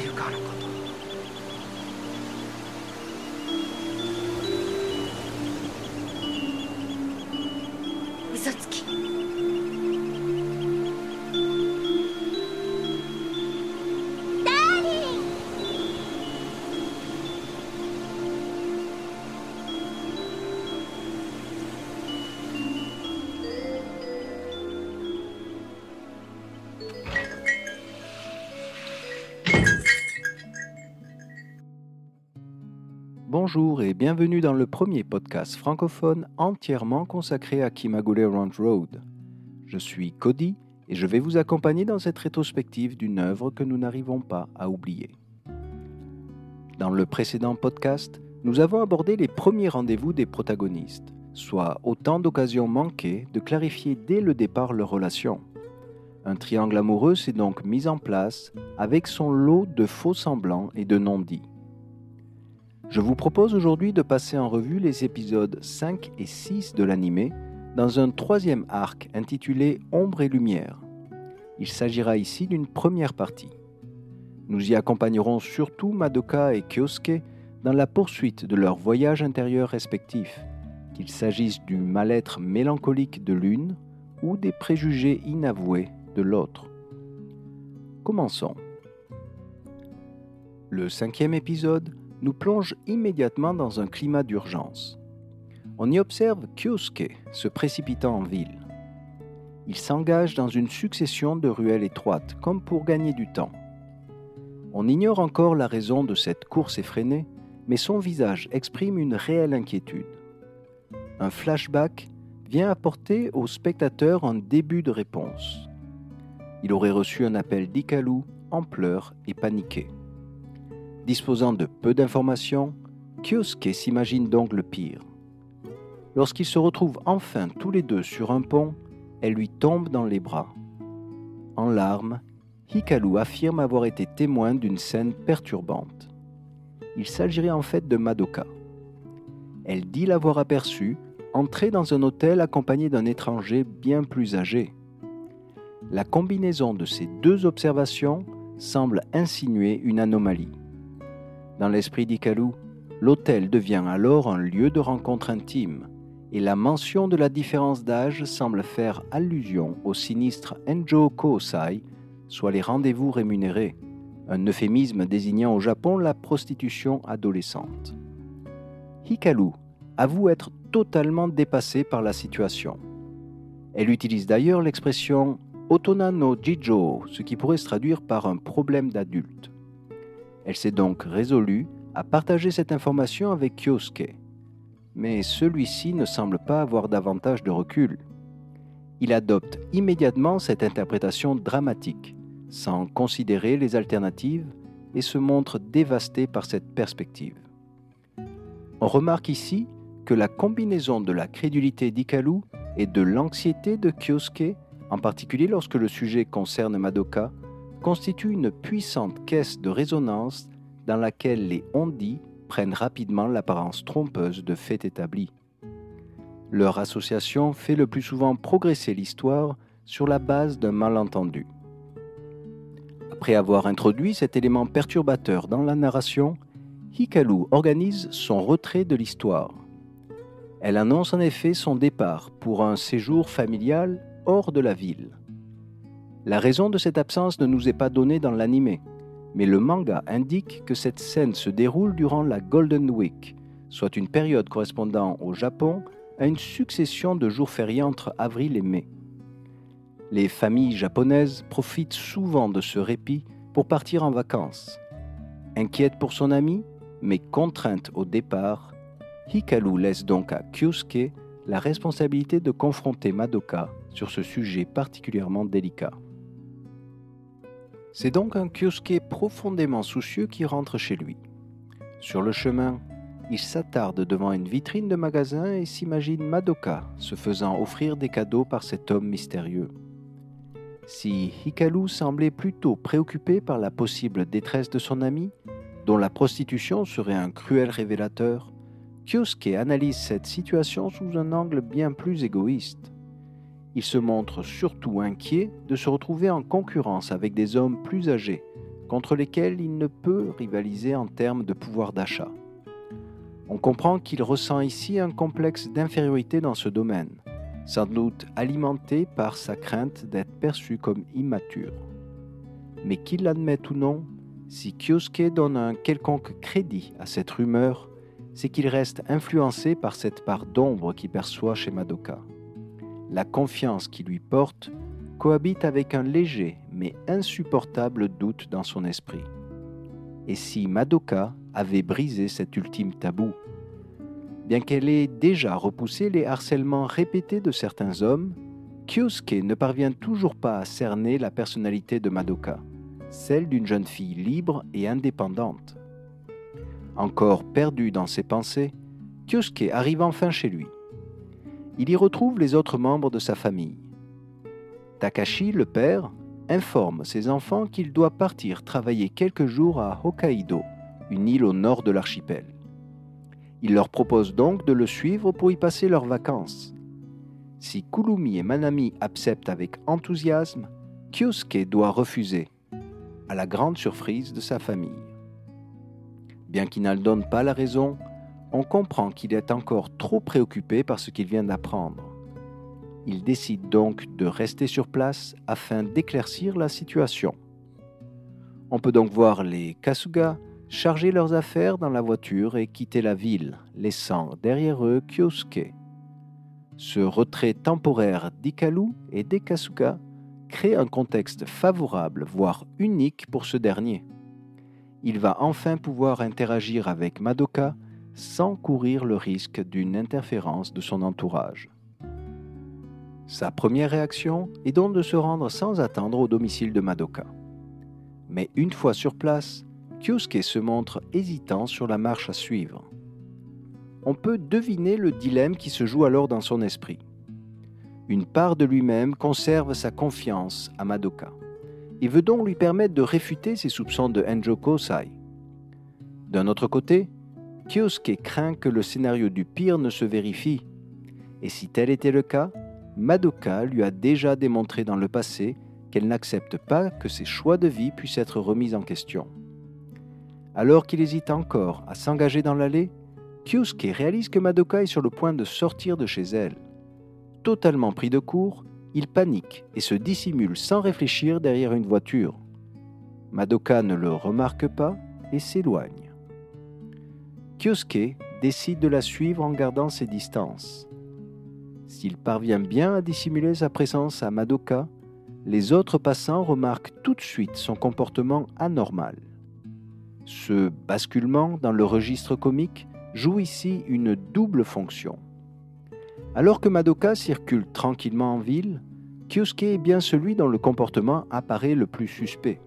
Ayukanakul. Bonjour et bienvenue dans le premier podcast francophone entièrement consacré à Kimagure Ranch Road. Je suis Cody et je vais vous accompagner dans cette rétrospective d'une œuvre que nous n'arrivons pas à oublier. Dans le précédent podcast, nous avons abordé les premiers rendez-vous des protagonistes, soit autant d'occasions manquées de clarifier dès le départ leur relation. Un triangle amoureux s'est donc mis en place avec son lot de faux semblants et de non-dits. Je vous propose aujourd'hui de passer en revue les épisodes 5 et 6 de l'animé dans un troisième arc intitulé Ombre et Lumière. Il s'agira ici d'une première partie. Nous y accompagnerons surtout Madoka et Kyosuke dans la poursuite de leur voyage intérieur respectif, qu'il s'agisse du mal-être mélancolique de l'une ou des préjugés inavoués de l'autre. Commençons. Le cinquième épisode nous plonge immédiatement dans un climat d'urgence. On y observe Kyosuke se précipitant en ville. Il s'engage dans une succession de ruelles étroites, comme pour gagner du temps. On ignore encore la raison de cette course effrénée, mais son visage exprime une réelle inquiétude. Un flashback vient apporter au spectateur un début de réponse. Il aurait reçu un appel d'Ikalu en pleurs et paniqué. Disposant de peu d'informations, Kyosuke s'imagine donc le pire. Lorsqu'ils se retrouvent enfin tous les deux sur un pont, elle lui tombe dans les bras. En larmes, Hikaru affirme avoir été témoin d'une scène perturbante. Il s'agirait en fait de Madoka. Elle dit l'avoir aperçu entrer dans un hôtel accompagné d'un étranger bien plus âgé. La combinaison de ces deux observations semble insinuer une anomalie. Dans l'esprit d'Ikalu, l'hôtel devient alors un lieu de rencontre intime, et la mention de la différence d'âge semble faire allusion au sinistre Enjo Koosai, soit les rendez-vous rémunérés, un euphémisme désignant au Japon la prostitution adolescente. Hikaru avoue être totalement dépassée par la situation. Elle utilise d'ailleurs l'expression Otona no Jijo, ce qui pourrait se traduire par un problème d'adulte. Elle s'est donc résolue à partager cette information avec Kyosuke. Mais celui-ci ne semble pas avoir davantage de recul. Il adopte immédiatement cette interprétation dramatique, sans considérer les alternatives, et se montre dévasté par cette perspective. On remarque ici que la combinaison de la crédulité d'Ikalu et de l'anxiété de Kyosuke, en particulier lorsque le sujet concerne Madoka, constitue une puissante caisse de résonance dans laquelle les ondits prennent rapidement l'apparence trompeuse de faits établis. Leur association fait le plus souvent progresser l'histoire sur la base d'un malentendu. Après avoir introduit cet élément perturbateur dans la narration, Hikaru organise son retrait de l'histoire. Elle annonce en effet son départ pour un séjour familial hors de la ville. La raison de cette absence ne nous est pas donnée dans l'animé, mais le manga indique que cette scène se déroule durant la Golden Week, soit une période correspondant au Japon à une succession de jours fériés entre avril et mai. Les familles japonaises profitent souvent de ce répit pour partir en vacances. Inquiète pour son ami, mais contrainte au départ, Hikaru laisse donc à Kyosuke la responsabilité de confronter Madoka sur ce sujet particulièrement délicat. C'est donc un Kyosuke profondément soucieux qui rentre chez lui. Sur le chemin, il s'attarde devant une vitrine de magasin et s'imagine Madoka se faisant offrir des cadeaux par cet homme mystérieux. Si Hikaru semblait plutôt préoccupé par la possible détresse de son ami, dont la prostitution serait un cruel révélateur, Kyosuke analyse cette situation sous un angle bien plus égoïste. Il se montre surtout inquiet de se retrouver en concurrence avec des hommes plus âgés, contre lesquels il ne peut rivaliser en termes de pouvoir d'achat. On comprend qu'il ressent ici un complexe d'infériorité dans ce domaine, sans doute alimenté par sa crainte d'être perçu comme immature. Mais qu'il l'admette ou non, si Kyosuke donne un quelconque crédit à cette rumeur, c'est qu'il reste influencé par cette part d'ombre qu'il perçoit chez Madoka. La confiance qu'il lui porte cohabite avec un léger mais insupportable doute dans son esprit. Et si Madoka avait brisé cet ultime tabou? Bien qu'elle ait déjà repoussé les harcèlements répétés de certains hommes, Kyosuke ne parvient toujours pas à cerner la personnalité de Madoka, celle d'une jeune fille libre et indépendante. Encore perdu dans ses pensées, Kyosuke arrive enfin chez lui. Il y retrouve les autres membres de sa famille. Takashi, le père, informe ses enfants qu'il doit partir travailler quelques jours à Hokkaido, une île au nord de l'archipel. Il leur propose donc de le suivre pour y passer leurs vacances. Si Kulumi et Manami acceptent avec enthousiasme, Kyosuke doit refuser, à la grande surprise de sa famille. Bien qu'il n'en donne pas la raison, on comprend qu'il est encore trop préoccupé par ce qu'il vient d'apprendre. Il décide donc de rester sur place afin d'éclaircir la situation. On peut donc voir les Kasuga charger leurs affaires dans la voiture et quitter la ville, laissant derrière eux Kyosuke. Ce retrait temporaire d'Ikalu et d'Ekasuga crée un contexte favorable, voire unique pour ce dernier. Il va enfin pouvoir interagir avec Madoka sans courir le risque d'une interférence de son entourage. Sa première réaction est donc de se rendre sans attendre au domicile de Madoka. Mais une fois sur place, Kyosuke se montre hésitant sur la marche à suivre. On peut deviner le dilemme qui se joue alors dans son esprit. Une part de lui-même conserve sa confiance à Madoka et veut donc lui permettre de réfuter ses soupçons de Enjo Kosai. D'un autre côté, Kyosuke craint que le scénario du pire ne se vérifie, et si tel était le cas, Madoka lui a déjà démontré dans le passé qu'elle n'accepte pas que ses choix de vie puissent être remis en question. Alors qu'il hésite encore à s'engager dans l'allée, Kyusuke réalise que Madoka est sur le point de sortir de chez elle. Totalement pris de court, il panique et se dissimule sans réfléchir derrière une voiture. Madoka ne le remarque pas et s'éloigne. Kyosuke décide de la suivre en gardant ses distances. S'il parvient bien à dissimuler sa présence à Madoka, les autres passants remarquent tout de suite son comportement anormal. Ce basculement dans le registre comique joue ici une double fonction. Alors que Madoka circule tranquillement en ville, Kyosuke est bien celui dont le comportement apparaît le plus suspect,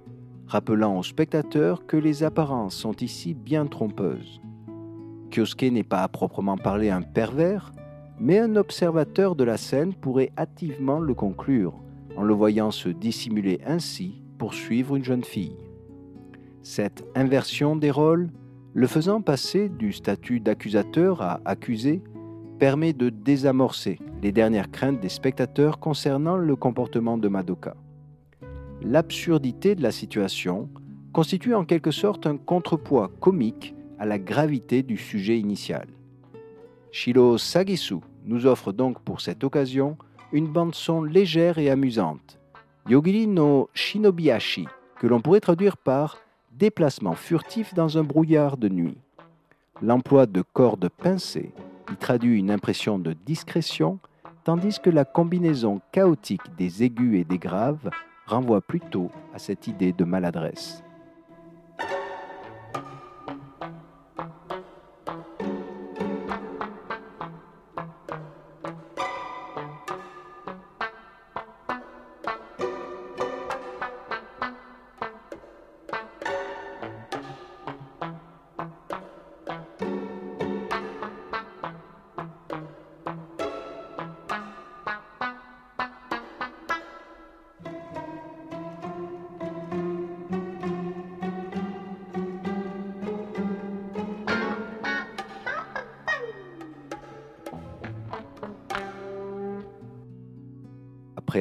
rappelant aux spectateurs que les apparences sont ici bien trompeuses. Kyosuke n'est pas à proprement parler un pervers, mais un observateur de la scène pourrait hâtivement le conclure, en le voyant se dissimuler ainsi pour suivre une jeune fille. Cette inversion des rôles, le faisant passer du statut d'accusateur à accusé, permet de désamorcer les dernières craintes des spectateurs concernant le comportement de Madoka. L'absurdité de la situation constitue en quelque sorte un contrepoids comique à la gravité du sujet initial. Shiro Sagisu nous offre donc pour cette occasion une bande-son légère et amusante, Yogiri no Shinobiashi, que l'on pourrait traduire par déplacement furtif dans un brouillard de nuit. L'emploi de cordes pincées y traduit une impression de discrétion, tandis que la combinaison chaotique des aigus et des graves renvoie plutôt à cette idée de maladresse.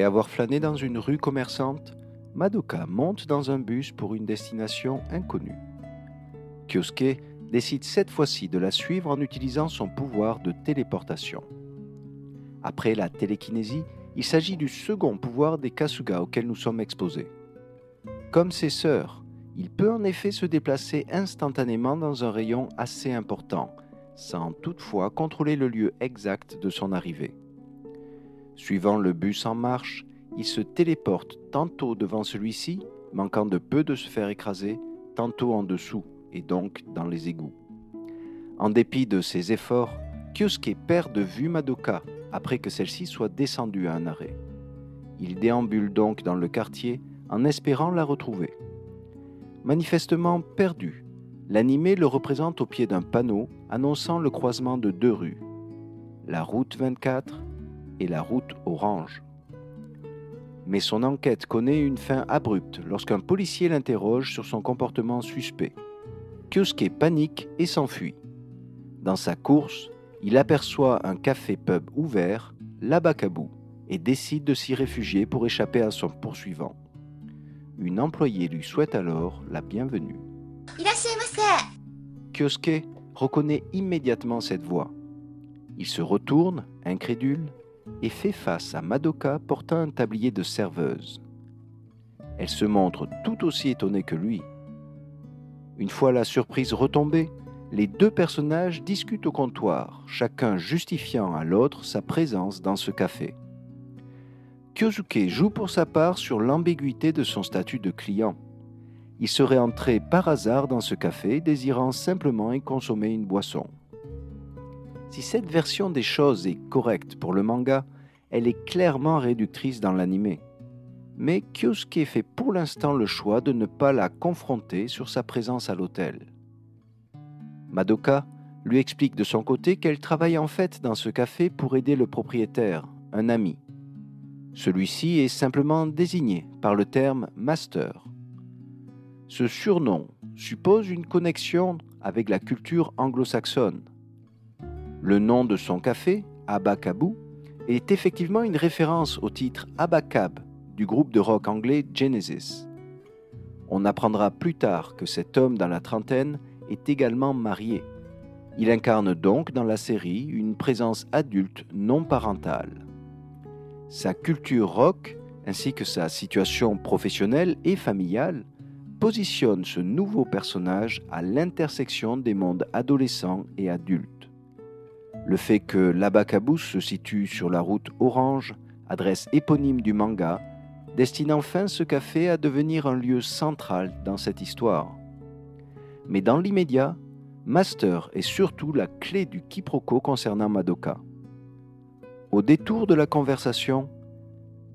Après avoir flâné dans une rue commerçante, Madoka monte dans un bus pour une destination inconnue. Kyosuke décide cette fois-ci de la suivre en utilisant son pouvoir de téléportation. Après la télékinésie, il s'agit du second pouvoir des Kasuga auquel nous sommes exposés. Comme ses sœurs, il peut en effet se déplacer instantanément dans un rayon assez important, sans toutefois contrôler le lieu exact de son arrivée. Suivant le bus en marche, il se téléporte tantôt devant celui-ci, manquant de peu de se faire écraser, tantôt en dessous, et donc dans les égouts. En dépit de ses efforts, Kyosuke perd de vue Madoka après que celle-ci soit descendue à un arrêt. Il déambule donc dans le quartier en espérant la retrouver. Manifestement perdu, l'animé le représente au pied d'un panneau annonçant le croisement de deux rues, la route 24 et la route orange. Mais son enquête connaît une fin abrupte lorsqu'un policier l'interroge sur son comportement suspect. Kyosuke panique et s'enfuit. Dans sa course, il aperçoit un café-pub ouvert, l'Abacabou, et décide de s'y réfugier pour échapper à son poursuivant. Une employée lui souhaite alors la bienvenue. Kyosuke reconnaît immédiatement cette voix. Il se retourne, incrédule, et fait face à Madoka portant un tablier de serveuse. Elle se montre tout aussi étonnée que lui. Une fois la surprise retombée, les deux personnages discutent au comptoir, chacun justifiant à l'autre sa présence dans ce café. Kyosuke joue pour sa part sur l'ambiguïté de son statut de client. Il serait entré par hasard dans ce café désirant simplement y consommer une boisson. Si cette version des choses est correcte pour le manga, elle est clairement réductrice dans l'anime. Mais Kyosuke fait pour l'instant le choix de ne pas la confronter sur sa présence à l'hôtel. Madoka lui explique de son côté qu'elle travaille en fait dans ce café pour aider le propriétaire, un ami. Celui-ci est simplement désigné par le terme master. Ce surnom suppose une connexion avec la culture anglo-saxonne. Le nom de son café, Abacabou, est effectivement une référence au titre Abacab du groupe de rock anglais Genesis. On apprendra plus tard que cet homme dans la trentaine est également marié. Il incarne donc dans la série une présence adulte non parentale. Sa culture rock ainsi que sa situation professionnelle et familiale positionnent ce nouveau personnage à l'intersection des mondes adolescents et adultes. Le fait que l'Abacabous se situe sur la route Orange, adresse éponyme du manga, destine enfin ce café à devenir un lieu central dans cette histoire. Mais dans l'immédiat, Master est surtout la clé du quiproquo concernant Madoka. Au détour de la conversation,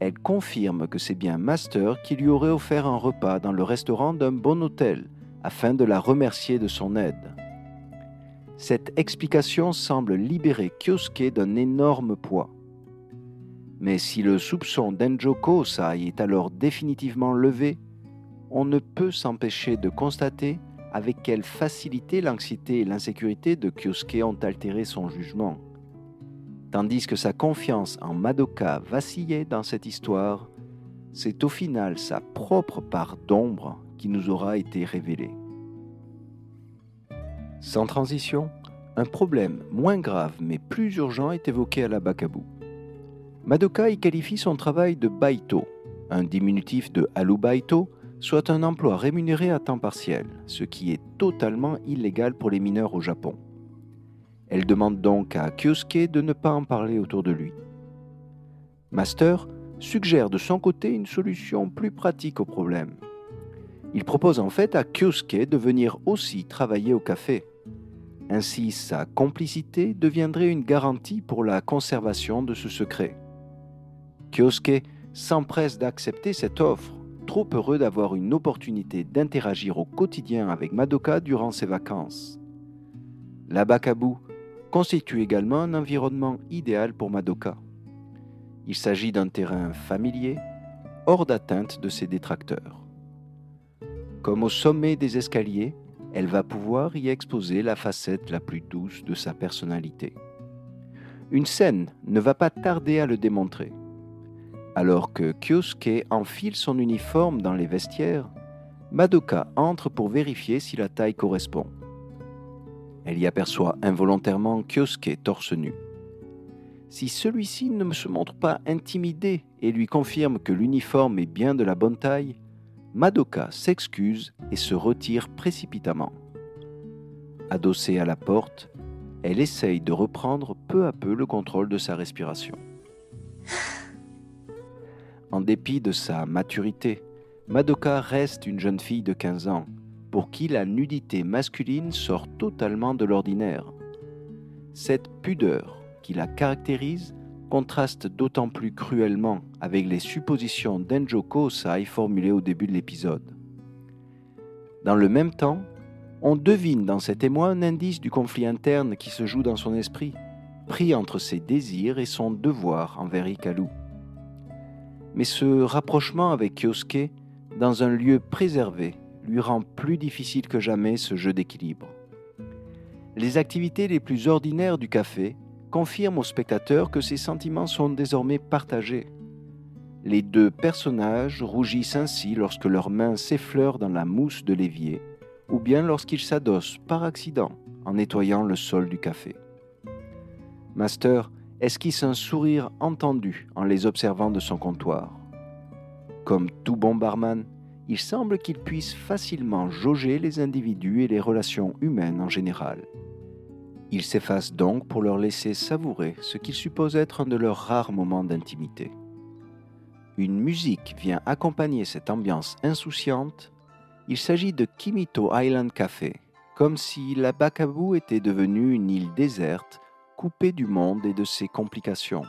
elle confirme que c'est bien Master qui lui aurait offert un repas dans le restaurant d'un bon hôtel afin de la remercier de son aide. Cette explication semble libérer Kyosuke d'un énorme poids. Mais si le soupçon d'Enjo Kosai est alors définitivement levé, on ne peut s'empêcher de constater avec quelle facilité l'anxiété et l'insécurité de Kyosuke ont altéré son jugement. Tandis que sa confiance en Madoka vacillait dans cette histoire, c'est au final sa propre part d'ombre qui nous aura été révélée. Sans transition, un problème moins grave mais plus urgent est évoqué à la Bakabu. Madoka y qualifie son travail de baito, un diminutif de alubaito, soit un emploi rémunéré à temps partiel, ce qui est totalement illégal pour les mineurs au Japon. Elle demande donc à Kyosuke de ne pas en parler autour de lui. Master suggère de son côté une solution plus pratique au problème. Il propose en fait à Kyosuke de venir aussi travailler au café. Ainsi, sa complicité deviendrait une garantie pour la conservation de ce secret. Kyosuke s'empresse d'accepter cette offre, trop heureux d'avoir une opportunité d'interagir au quotidien avec Madoka durant ses vacances. La Bakabu constitue également un environnement idéal pour Madoka. Il s'agit d'un terrain familier, hors d'atteinte de ses détracteurs. Comme au sommet des escaliers, elle va pouvoir y exposer la facette la plus douce de sa personnalité. Une scène ne va pas tarder à le démontrer. Alors que Kyosuke enfile son uniforme dans les vestiaires, Madoka entre pour vérifier si la taille correspond. Elle y aperçoit involontairement Kyosuke torse nu. Si celui-ci ne se montre pas intimidé et lui confirme que l'uniforme est bien de la bonne taille, Madoka s'excuse et se retire précipitamment. Adossée à la porte, elle essaye de reprendre peu à peu le contrôle de sa respiration. En dépit de sa maturité, Madoka reste une jeune fille de 15 ans, pour qui la nudité masculine sort totalement de l'ordinaire. Cette pudeur qui la caractérise contraste d'autant plus cruellement avec les suppositions d'Enjo Kosai formulées au début de l'épisode. Dans le même temps, on devine dans cet émoi un indice du conflit interne qui se joue dans son esprit, pris entre ses désirs et son devoir envers Ikalu. Mais ce rapprochement avec Kyosuke, dans un lieu préservé, lui rend plus difficile que jamais ce jeu d'équilibre. Les activités les plus ordinaires du café confirment au spectateur que ses sentiments sont désormais partagés. Les deux personnages rougissent ainsi lorsque leurs mains s'effleurent dans la mousse de l'évier, ou bien lorsqu'ils s'adossent par accident en nettoyant le sol du café. Master esquisse un sourire entendu en les observant de son comptoir? Comme tout bon barman, il semble qu'il puisse facilement jauger les individus et les relations humaines en général. Il s'efface donc pour leur laisser savourer ce qu'il suppose être un de leurs rares moments d'intimité. Une musique vient accompagner cette ambiance insouciante. Il s'agit de Kimito Island Café, comme si la Bakabu était devenue une île déserte, coupée du monde et de ses complications.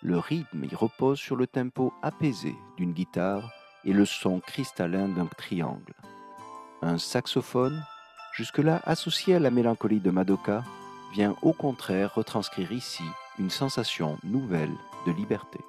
Le rythme y repose sur le tempo apaisé d'une guitare et le son cristallin d'un triangle. Un saxophone jusque-là associé à la mélancolie de Madoka, vient au contraire retranscrire ici une sensation nouvelle de liberté.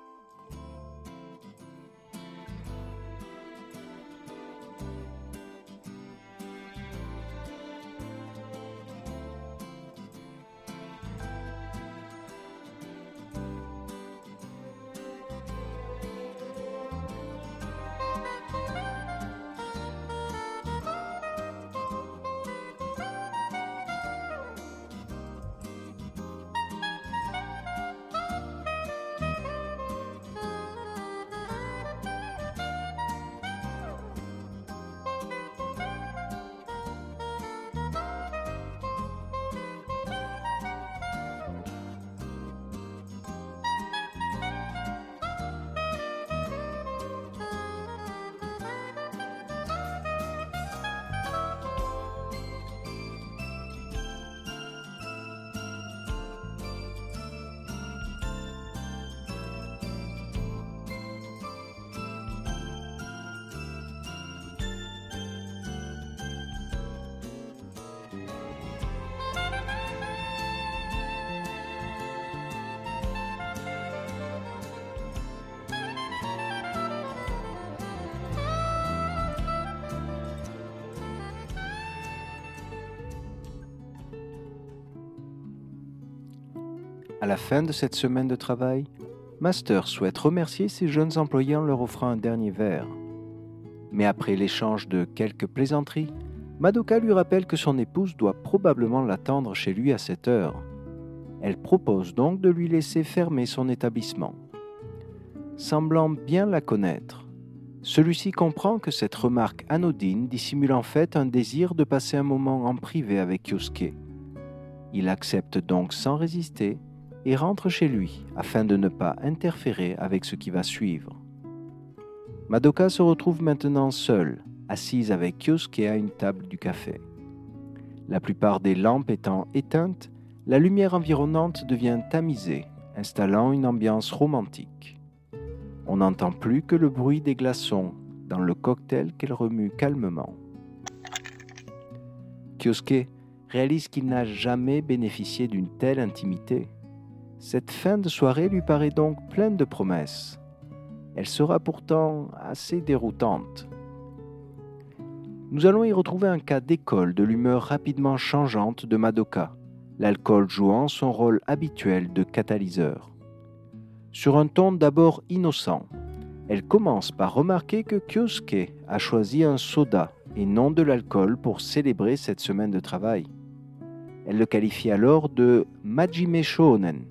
À la fin de cette semaine de travail, Master souhaite remercier ses jeunes employés en leur offrant un dernier verre. Mais après l'échange de quelques plaisanteries, Madoka lui rappelle que son épouse doit probablement l'attendre chez lui à cette heure. Elle propose donc de lui laisser fermer son établissement. Semblant bien la connaître, celui-ci comprend que cette remarque anodine dissimule en fait un désir de passer un moment en privé avec Yosuke. Il accepte donc sans résister et rentre chez lui afin de ne pas interférer avec ce qui va suivre. Madoka se retrouve maintenant seule, assise avec Kyosuke à une table du café. La plupart des lampes étant éteintes, la lumière environnante devient tamisée, installant une ambiance romantique. On n'entend plus que le bruit des glaçons dans le cocktail qu'elle remue calmement. Kyosuke réalise qu'il n'a jamais bénéficié d'une telle intimité. Cette fin de soirée lui paraît donc pleine de promesses. Elle sera pourtant assez déroutante. Nous allons y retrouver un cas d'école de l'humeur rapidement changeante de Madoka, l'alcool jouant son rôle habituel de catalyseur. sur un ton d'abord innocent. Elle commence par remarquer que Kyosuke a choisi un soda et non de l'alcool pour célébrer cette semaine de travail. Elle le qualifie alors de Majime Shonen,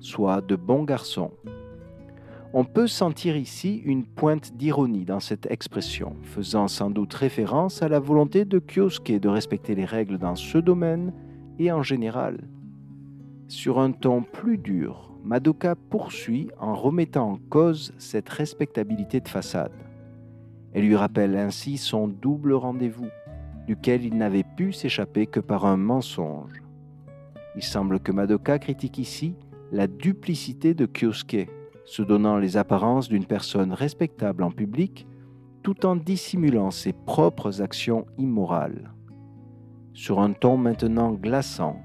soit de bon garçon. On peut sentir ici une pointe d'ironie dans cette expression, faisant sans doute référence à la volonté de Kyosuke de respecter les règles dans ce domaine et en général. Sur un ton plus dur, Madoka poursuit en remettant en cause cette respectabilité de façade. Elle lui rappelle ainsi son double rendez-vous, duquel il n'avait pu s'échapper que par un mensonge. Il semble que Madoka critique ici la duplicité de Kyosuke se donnant les apparences d'une personne respectable en public tout en dissimulant ses propres actions immorales. Sur un ton maintenant glaçant,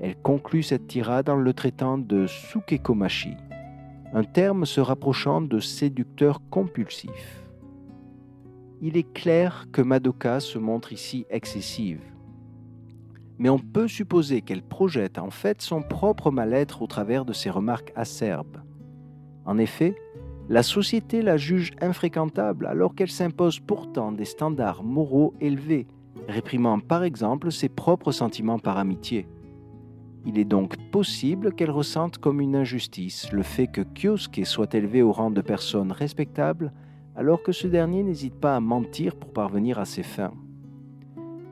elle conclut cette tirade en le traitant de sukekomashi, un terme se rapprochant de séducteur compulsif. Il est clair que Madoka se montre ici excessive, mais on peut supposer qu'elle projette en fait son propre mal-être au travers de ses remarques acerbes en effet, la société la juge infréquentable alors qu'elle s'impose pourtant des standards moraux élevés, réprimant par exemple ses propres sentiments par amitié. Il est donc possible qu'elle ressente comme une injustice le fait que Kyosuke soit élevé au rang de personne respectable alors que ce dernier n'hésite pas à mentir pour parvenir à ses fins.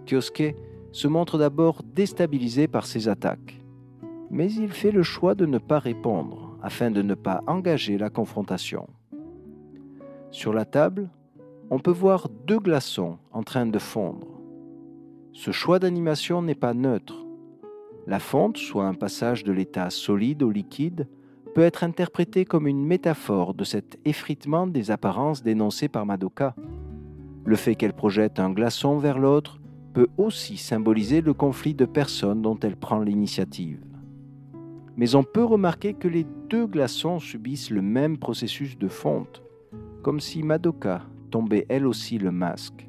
Kyosuke se montre d'abord déstabilisé par ces attaques, mais il fait le choix de ne pas répondre afin de ne pas engager la confrontation. Sur la table, on peut voir deux glaçons en train de fondre. Ce choix d'animation n'est pas neutre. La fonte, soit un passage de l'état solide au liquide, peut être interprétée comme une métaphore de cet effritement des apparences dénoncées par Madoka. Le fait qu'elle projette un glaçon vers l'autre peut aussi symboliser le conflit de personnes dont elle prend l'initiative mais on peut remarquer que les deux glaçons subissent le même processus de fonte, comme si Madoka tombait elle aussi le masque.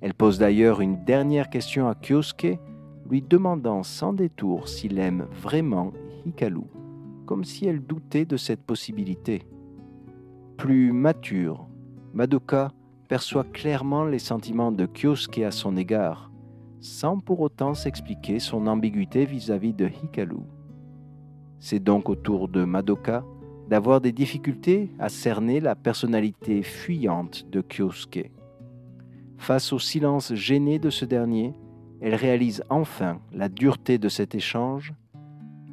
Elle pose d'ailleurs une dernière question à Kyosuke, lui demandant sans détour s'il aime vraiment Hikaru, comme si elle doutait de cette possibilité. Plus mature, Madoka perçoit clairement les sentiments de Kyosuke à son égard, sans pour autant s'expliquer son ambiguïté vis-à-vis -vis de Hikaru. C'est donc au tour de Madoka d'avoir des difficultés à cerner la personnalité fuyante de Kyosuke. Face au silence gêné de ce dernier, elle réalise enfin la dureté de cet échange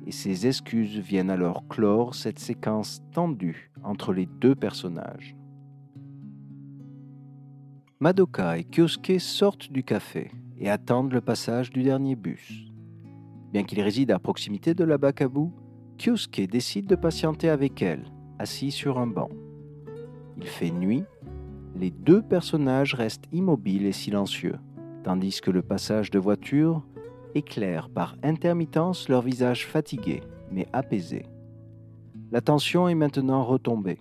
et ses excuses viennent alors clore cette séquence tendue entre les deux personnages. Madoka et Kyosuke sortent du café et attendent le passage du dernier bus. Bien qu'il réside à proximité de la Bakabu, Kyosuke décide de patienter avec elle, assis sur un banc. Il fait nuit, les deux personnages restent immobiles et silencieux, tandis que le passage de voiture éclaire par intermittence leur visage fatigué mais apaisé. La tension est maintenant retombée.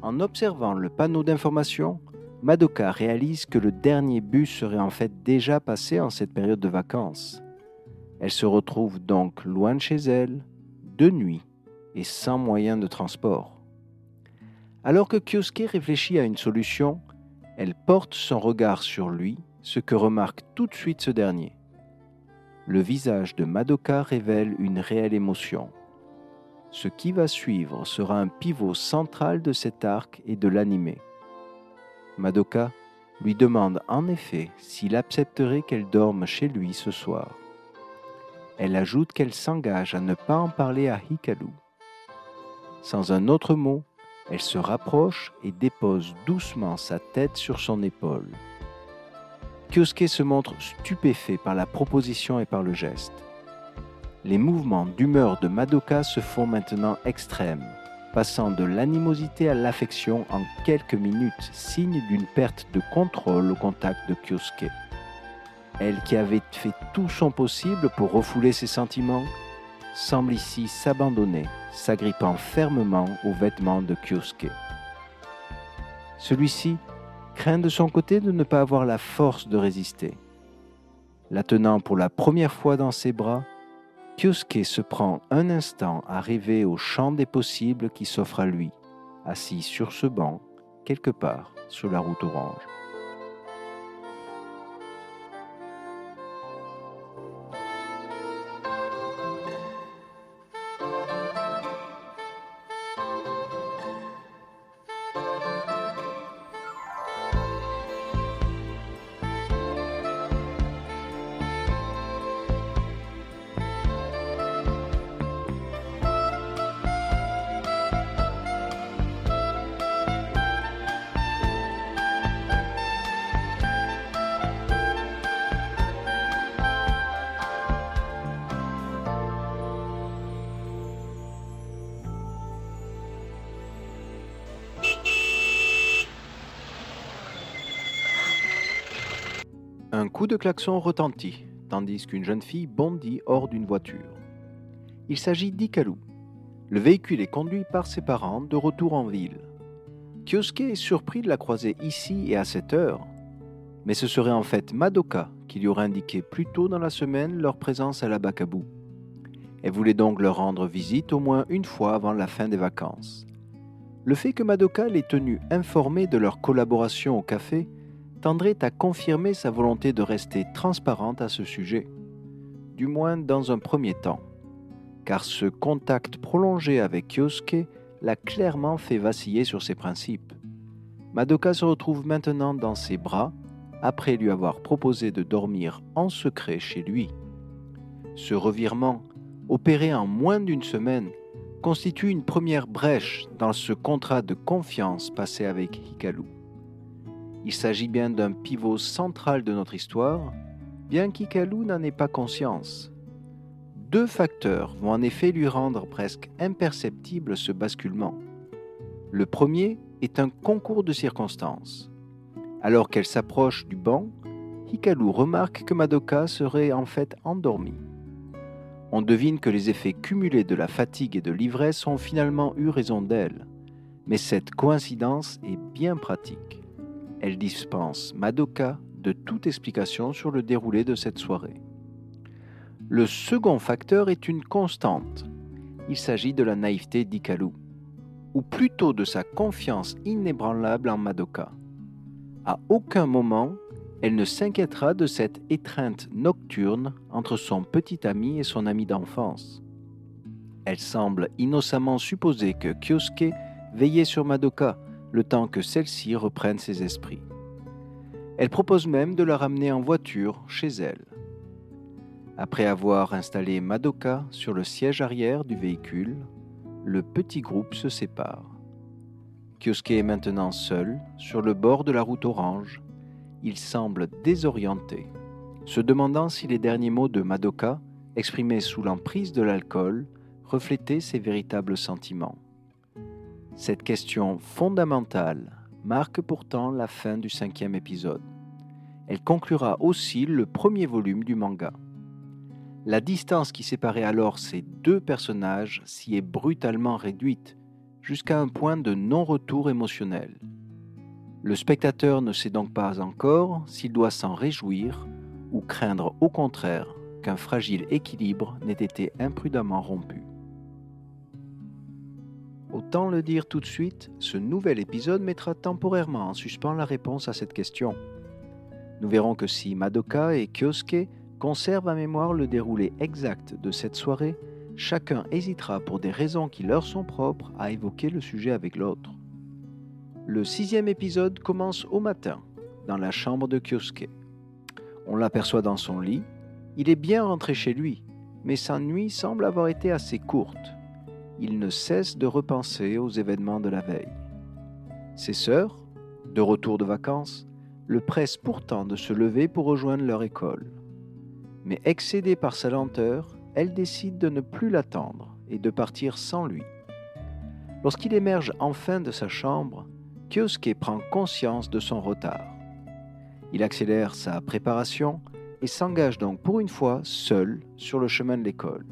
En observant le panneau d'information, Madoka réalise que le dernier bus serait en fait déjà passé en cette période de vacances. Elle se retrouve donc loin de chez elle, de nuit et sans moyen de transport. Alors que Kyosuke réfléchit à une solution, elle porte son regard sur lui, ce que remarque tout de suite ce dernier. Le visage de Madoka révèle une réelle émotion. Ce qui va suivre sera un pivot central de cet arc et de l'animé. Madoka lui demande en effet s'il accepterait qu'elle dorme chez lui ce soir. Elle ajoute qu'elle s'engage à ne pas en parler à Hikaru. Sans un autre mot, elle se rapproche et dépose doucement sa tête sur son épaule. Kyosuke se montre stupéfait par la proposition et par le geste. Les mouvements d'humeur de Madoka se font maintenant extrêmes, passant de l'animosité à l'affection en quelques minutes, signe d'une perte de contrôle au contact de Kyosuke elle qui avait fait tout son possible pour refouler ses sentiments, semble ici s'abandonner, s'agrippant fermement aux vêtements de Kyosuke. Celui-ci craint de son côté de ne pas avoir la force de résister. La tenant pour la première fois dans ses bras, Kyosuke se prend un instant à rêver au champ des possibles qui s'offre à lui, assis sur ce banc, quelque part sur la route orange. Un coup de klaxon retentit, tandis qu'une jeune fille bondit hors d'une voiture. Il s'agit d'Ikalu. Le véhicule est conduit par ses parents de retour en ville. Kyosuke est surpris de la croiser ici et à cette heure, mais ce serait en fait Madoka qui lui aurait indiqué plus tôt dans la semaine leur présence à la Bakabu. Elle voulait donc leur rendre visite au moins une fois avant la fin des vacances. Le fait que Madoka l'ait tenu informée de leur collaboration au café tendrait à confirmer sa volonté de rester transparente à ce sujet, du moins dans un premier temps, car ce contact prolongé avec Kyosuke l'a clairement fait vaciller sur ses principes. Madoka se retrouve maintenant dans ses bras après lui avoir proposé de dormir en secret chez lui. Ce revirement, opéré en moins d'une semaine, constitue une première brèche dans ce contrat de confiance passé avec Hikaru. Il s'agit bien d'un pivot central de notre histoire, bien qu'Ikalu n'en ait pas conscience. Deux facteurs vont en effet lui rendre presque imperceptible ce basculement. Le premier est un concours de circonstances. Alors qu'elle s'approche du banc, Hikaru remarque que Madoka serait en fait endormie. On devine que les effets cumulés de la fatigue et de l'ivresse ont finalement eu raison d'elle, mais cette coïncidence est bien pratique elle dispense Madoka de toute explication sur le déroulé de cette soirée. Le second facteur est une constante. Il s'agit de la naïveté d'Ikalu, ou plutôt de sa confiance inébranlable en Madoka. À aucun moment, elle ne s'inquiétera de cette étreinte nocturne entre son petit ami et son ami d'enfance. Elle semble innocemment supposer que Kyosuke veillait sur Madoka le temps que celle-ci reprenne ses esprits. Elle propose même de la ramener en voiture chez elle. Après avoir installé Madoka sur le siège arrière du véhicule, le petit groupe se sépare. Kyosuke est maintenant seul, sur le bord de la route orange. Il semble désorienté, se demandant si les derniers mots de Madoka, exprimés sous l'emprise de l'alcool, reflétaient ses véritables sentiments. Cette question fondamentale marque pourtant la fin du cinquième épisode. Elle conclura aussi le premier volume du manga. La distance qui séparait alors ces deux personnages s'y est brutalement réduite, jusqu'à un point de non-retour émotionnel. Le spectateur ne sait donc pas encore s'il doit s'en réjouir ou craindre au contraire qu'un fragile équilibre n'ait été imprudemment rompu. Autant le dire tout de suite, ce nouvel épisode mettra temporairement en suspens la réponse à cette question. Nous verrons que si Madoka et Kyosuke conservent en mémoire le déroulé exact de cette soirée, chacun hésitera pour des raisons qui leur sont propres à évoquer le sujet avec l'autre. Le sixième épisode commence au matin, dans la chambre de Kyosuke. On l'aperçoit dans son lit, il est bien rentré chez lui, mais sa nuit semble avoir été assez courte il ne cesse de repenser aux événements de la veille. Ses sœurs, de retour de vacances, le pressent pourtant de se lever pour rejoindre leur école. Mais excédée par sa lenteur, elle décide de ne plus l'attendre et de partir sans lui. Lorsqu'il émerge enfin de sa chambre, Kyosuke prend conscience de son retard. Il accélère sa préparation et s'engage donc pour une fois seul sur le chemin de l'école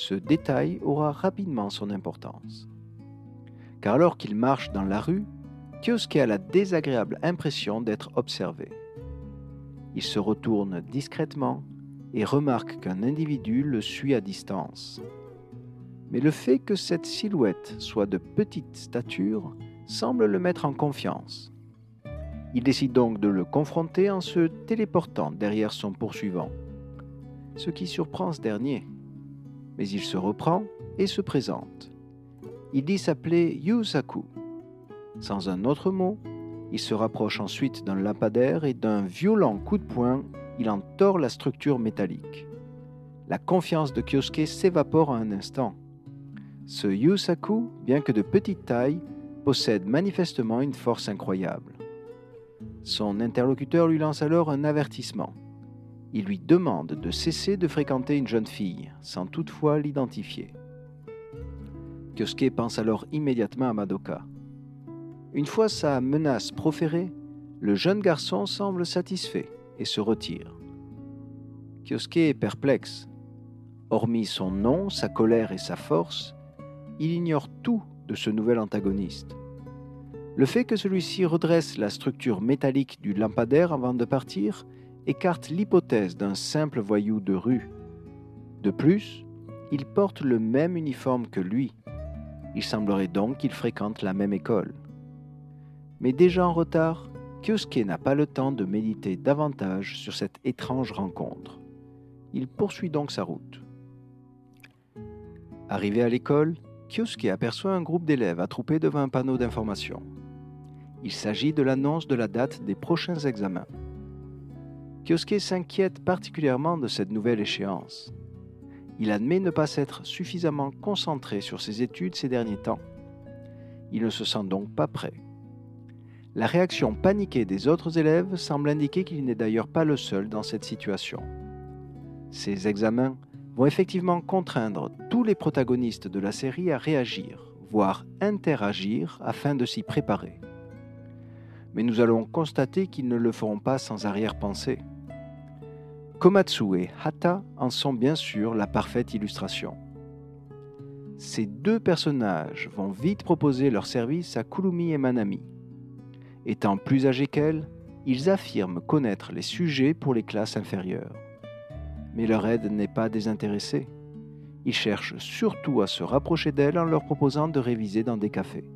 ce détail aura rapidement son importance. Car alors qu'il marche dans la rue, Kyosuke a la désagréable impression d'être observé. Il se retourne discrètement et remarque qu'un individu le suit à distance. Mais le fait que cette silhouette soit de petite stature semble le mettre en confiance. Il décide donc de le confronter en se téléportant derrière son poursuivant, ce qui surprend ce dernier. Mais il se reprend et se présente. Il dit s'appeler Yusaku. Sans un autre mot, il se rapproche ensuite d'un lampadaire et d'un violent coup de poing, il en tord la structure métallique. La confiance de Kyosuke s'évapore un instant. Ce Yusaku, bien que de petite taille, possède manifestement une force incroyable. Son interlocuteur lui lance alors un avertissement. Il lui demande de cesser de fréquenter une jeune fille, sans toutefois l'identifier. Kyosuke pense alors immédiatement à Madoka. Une fois sa menace proférée, le jeune garçon semble satisfait et se retire. Kyosuke est perplexe. Hormis son nom, sa colère et sa force, il ignore tout de ce nouvel antagoniste. Le fait que celui-ci redresse la structure métallique du lampadaire avant de partir écarte l'hypothèse d'un simple voyou de rue. De plus, il porte le même uniforme que lui. Il semblerait donc qu'il fréquente la même école. Mais déjà en retard, Kyosuke n'a pas le temps de méditer davantage sur cette étrange rencontre. Il poursuit donc sa route. Arrivé à l'école, Kyosuke aperçoit un groupe d'élèves attroupés devant un panneau d'information. Il s'agit de l'annonce de la date des prochains examens. Kyosuke s'inquiète particulièrement de cette nouvelle échéance. Il admet ne pas s'être suffisamment concentré sur ses études ces derniers temps. Il ne se sent donc pas prêt. La réaction paniquée des autres élèves semble indiquer qu'il n'est d'ailleurs pas le seul dans cette situation. Ces examens vont effectivement contraindre tous les protagonistes de la série à réagir, voire interagir afin de s'y préparer. Mais nous allons constater qu'ils ne le feront pas sans arrière-pensée. Komatsu et Hata en sont bien sûr la parfaite illustration. Ces deux personnages vont vite proposer leur service à Kurumi et Manami, Étant plus âgés qu'elles, ils affirment connaître les sujets pour les classes inférieures. Mais leur aide n'est pas désintéressée. Ils cherchent surtout à se rapprocher d'elles en leur proposant de réviser dans des cafés.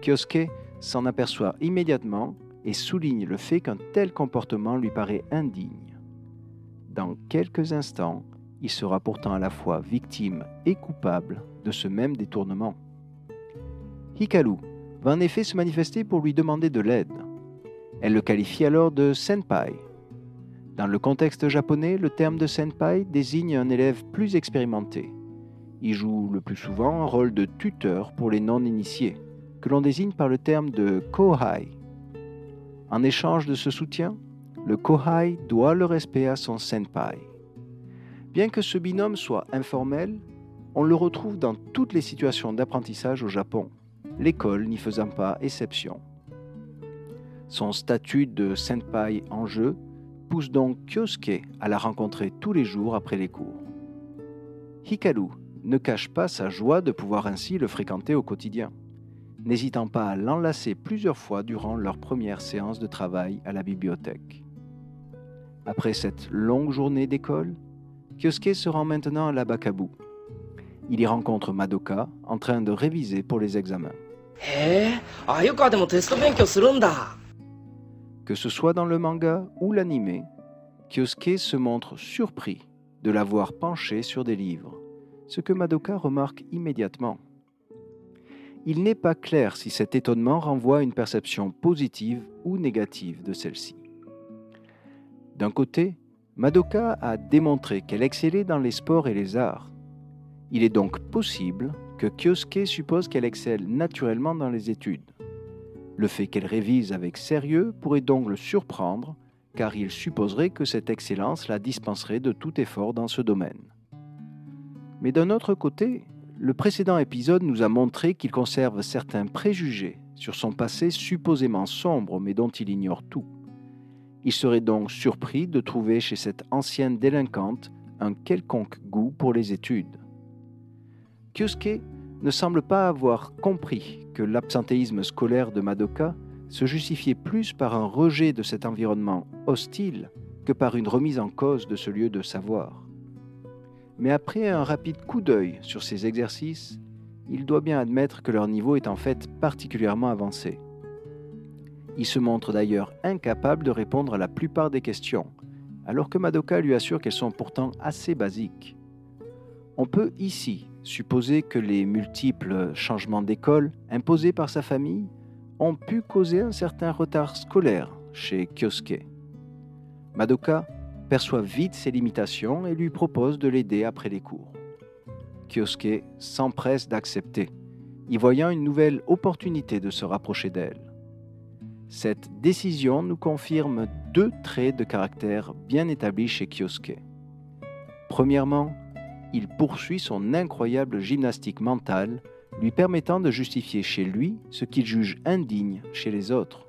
Kyosuke s'en aperçoit immédiatement et souligne le fait qu'un tel comportement lui paraît indigne. Dans quelques instants, il sera pourtant à la fois victime et coupable de ce même détournement. Hikaru va en effet se manifester pour lui demander de l'aide. Elle le qualifie alors de senpai. Dans le contexte japonais, le terme de senpai désigne un élève plus expérimenté. Il joue le plus souvent un rôle de tuteur pour les non-initiés, que l'on désigne par le terme de kohai. En échange de ce soutien, le kohai doit le respect à son senpai. Bien que ce binôme soit informel, on le retrouve dans toutes les situations d'apprentissage au Japon l'école n'y faisant pas exception. Son statut de senpai en jeu pousse donc Kyosuke à la rencontrer tous les jours après les cours. Hikaru ne cache pas sa joie de pouvoir ainsi le fréquenter au quotidien, n'hésitant pas à l'enlacer plusieurs fois durant leur première séance de travail à la bibliothèque. Après cette longue journée d'école, Kyosuke se rend maintenant à la Bakabu. Il y rencontre Madoka en train de réviser pour les examens. Que ce soit dans le manga ou l'anime, Kyosuke se montre surpris de la voir penchée sur des livres, ce que Madoka remarque immédiatement. Il n'est pas clair si cet étonnement renvoie à une perception positive ou négative de celle-ci. D'un côté, Madoka a démontré qu'elle excellait dans les sports et les arts. Il est donc possible que Kyosuke suppose qu'elle excelle naturellement dans les études. Le fait qu'elle révise avec sérieux pourrait donc le surprendre, car il supposerait que cette excellence la dispenserait de tout effort dans ce domaine. Mais d'un autre côté, le précédent épisode nous a montré qu'il conserve certains préjugés sur son passé supposément sombre mais dont il ignore tout. Il serait donc surpris de trouver chez cette ancienne délinquante un quelconque goût pour les études. Kyosuke ne semble pas avoir compris que l'absentéisme scolaire de Madoka se justifiait plus par un rejet de cet environnement hostile que par une remise en cause de ce lieu de savoir. Mais après un rapide coup d'œil sur ces exercices, il doit bien admettre que leur niveau est en fait particulièrement avancé. Il se montre d'ailleurs incapable de répondre à la plupart des questions, alors que Madoka lui assure qu'elles sont pourtant assez basiques. On peut ici supposer que les multiples changements d'école imposés par sa famille ont pu causer un certain retard scolaire chez Kyosuke. Madoka perçoit vite ses limitations et lui propose de l'aider après les cours. Kyosuke s'empresse d'accepter, y voyant une nouvelle opportunité de se rapprocher d'elle. Cette décision nous confirme deux traits de caractère bien établis chez Kyosuke. Premièrement, il poursuit son incroyable gymnastique mentale, lui permettant de justifier chez lui ce qu'il juge indigne chez les autres.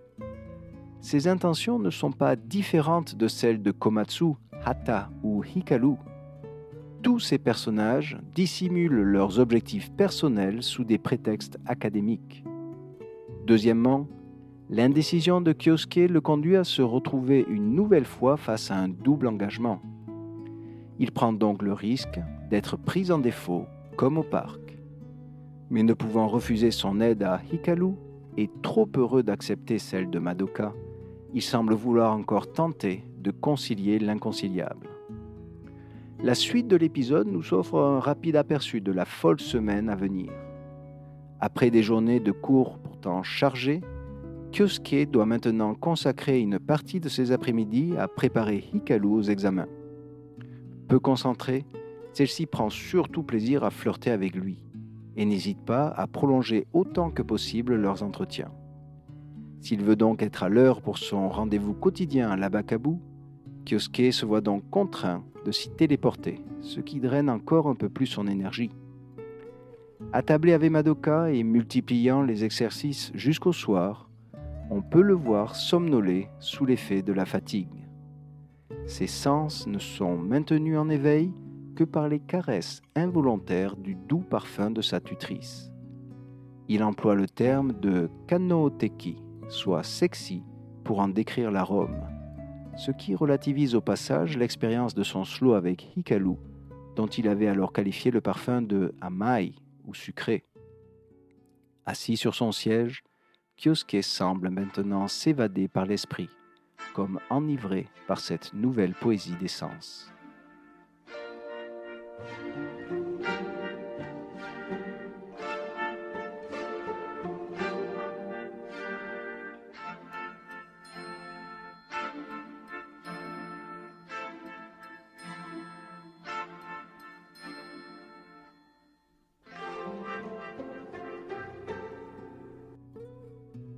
Ses intentions ne sont pas différentes de celles de Komatsu, Hata ou Hikaru. Tous ces personnages dissimulent leurs objectifs personnels sous des prétextes académiques. Deuxièmement, l'indécision de Kyosuke le conduit à se retrouver une nouvelle fois face à un double engagement. Il prend donc le risque d'être pris en défaut, comme au parc. Mais ne pouvant refuser son aide à Hikaru et trop heureux d'accepter celle de Madoka, il semble vouloir encore tenter de concilier l'inconciliable. La suite de l'épisode nous offre un rapide aperçu de la folle semaine à venir. Après des journées de cours pourtant chargées, Kyosuke doit maintenant consacrer une partie de ses après-midi à préparer Hikaru aux examens. Peu concentrée, celle-ci prend surtout plaisir à flirter avec lui et n'hésite pas à prolonger autant que possible leurs entretiens. S'il veut donc être à l'heure pour son rendez-vous quotidien à l'Abakabu, Kyosuke se voit donc contraint de s'y téléporter, ce qui draine encore un peu plus son énergie. Attablé avec Madoka et multipliant les exercices jusqu'au soir, on peut le voir somnoler sous l'effet de la fatigue. Ses sens ne sont maintenus en éveil que par les caresses involontaires du doux parfum de sa tutrice. Il emploie le terme de kanooteki, soit sexy, pour en décrire l'arôme, ce qui relativise au passage l'expérience de son slow avec Hikaru, dont il avait alors qualifié le parfum de amai ou sucré. Assis sur son siège, Kyosuke semble maintenant s'évader par l'esprit, comme enivré par cette nouvelle poésie des sens.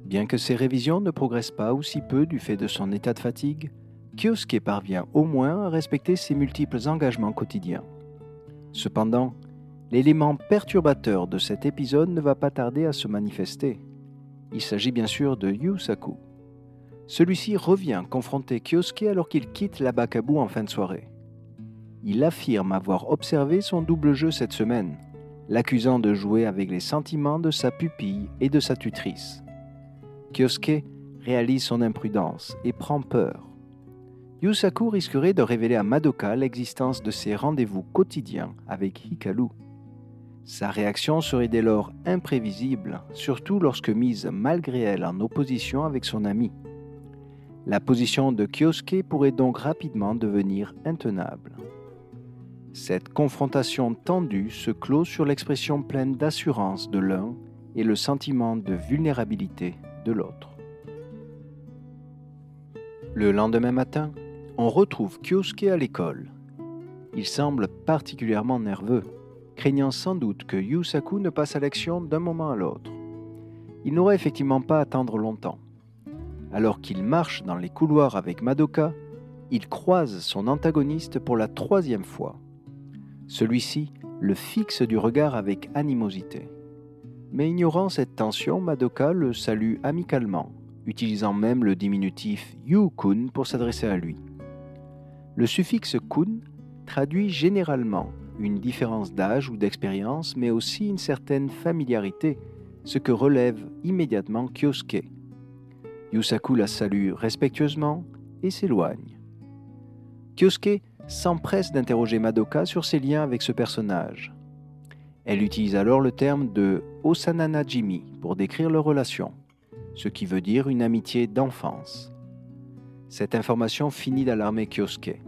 Bien que ses révisions ne progressent pas aussi peu du fait de son état de fatigue, Kyosuke parvient au moins à respecter ses multiples engagements quotidiens. Cependant, l'élément perturbateur de cet épisode ne va pas tarder à se manifester. Il s'agit bien sûr de Yusaku. Celui-ci revient confronter Kyosuke alors qu'il quitte la Bakabu en fin de soirée. Il affirme avoir observé son double jeu cette semaine, l'accusant de jouer avec les sentiments de sa pupille et de sa tutrice. Kyosuke réalise son imprudence et prend peur. Yusaku risquerait de révéler à Madoka l'existence de ses rendez-vous quotidiens avec Hikaru. Sa réaction serait dès lors imprévisible, surtout lorsque mise malgré elle en opposition avec son ami. La position de Kyosuke pourrait donc rapidement devenir intenable. Cette confrontation tendue se clôt sur l'expression pleine d'assurance de l'un et le sentiment de vulnérabilité l'autre. Le lendemain matin, on retrouve Kyosuke à l'école. Il semble particulièrement nerveux, craignant sans doute que Yusaku ne passe à l'action d'un moment à l'autre. Il n'aurait effectivement pas à attendre longtemps. Alors qu'il marche dans les couloirs avec Madoka, il croise son antagoniste pour la troisième fois. Celui-ci le fixe du regard avec animosité. Mais ignorant cette tension, Madoka le salue amicalement, utilisant même le diminutif Yu-kun pour s'adresser à lui. Le suffixe kun traduit généralement une différence d'âge ou d'expérience, mais aussi une certaine familiarité, ce que relève immédiatement Kyosuke. Yusaku la salue respectueusement et s'éloigne. Kyosuke s'empresse d'interroger Madoka sur ses liens avec ce personnage. Elle utilise alors le terme de Osanana Jimi pour décrire leur relation, ce qui veut dire une amitié d'enfance. Cette information finit d'alarmer Kyosuke.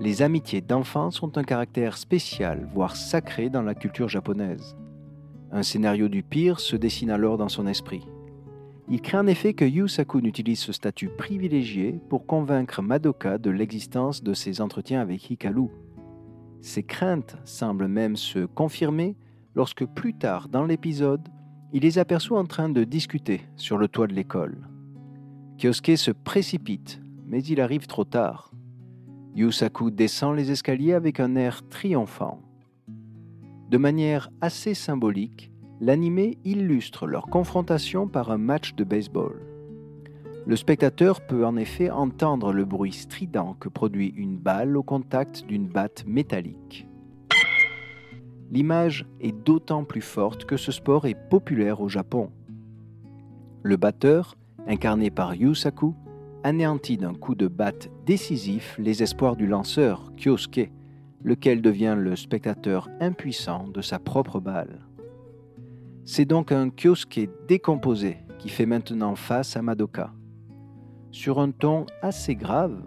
Les amitiés d'enfance ont un caractère spécial, voire sacré dans la culture japonaise. Un scénario du pire se dessine alors dans son esprit. Il craint en effet que Yusaku utilise ce statut privilégié pour convaincre Madoka de l'existence de ses entretiens avec Hikaru. Ces craintes semblent même se confirmer lorsque plus tard dans l'épisode, il les aperçoit en train de discuter sur le toit de l'école. Kyosuke se précipite, mais il arrive trop tard. Yusaku descend les escaliers avec un air triomphant. De manière assez symbolique, l'animé illustre leur confrontation par un match de baseball. Le spectateur peut en effet entendre le bruit strident que produit une balle au contact d'une batte métallique. L'image est d'autant plus forte que ce sport est populaire au Japon. Le batteur, incarné par Yusaku, anéantit d'un coup de batte décisif les espoirs du lanceur, Kyosuke, lequel devient le spectateur impuissant de sa propre balle. C'est donc un Kyosuke décomposé qui fait maintenant face à Madoka. Sur un ton assez grave,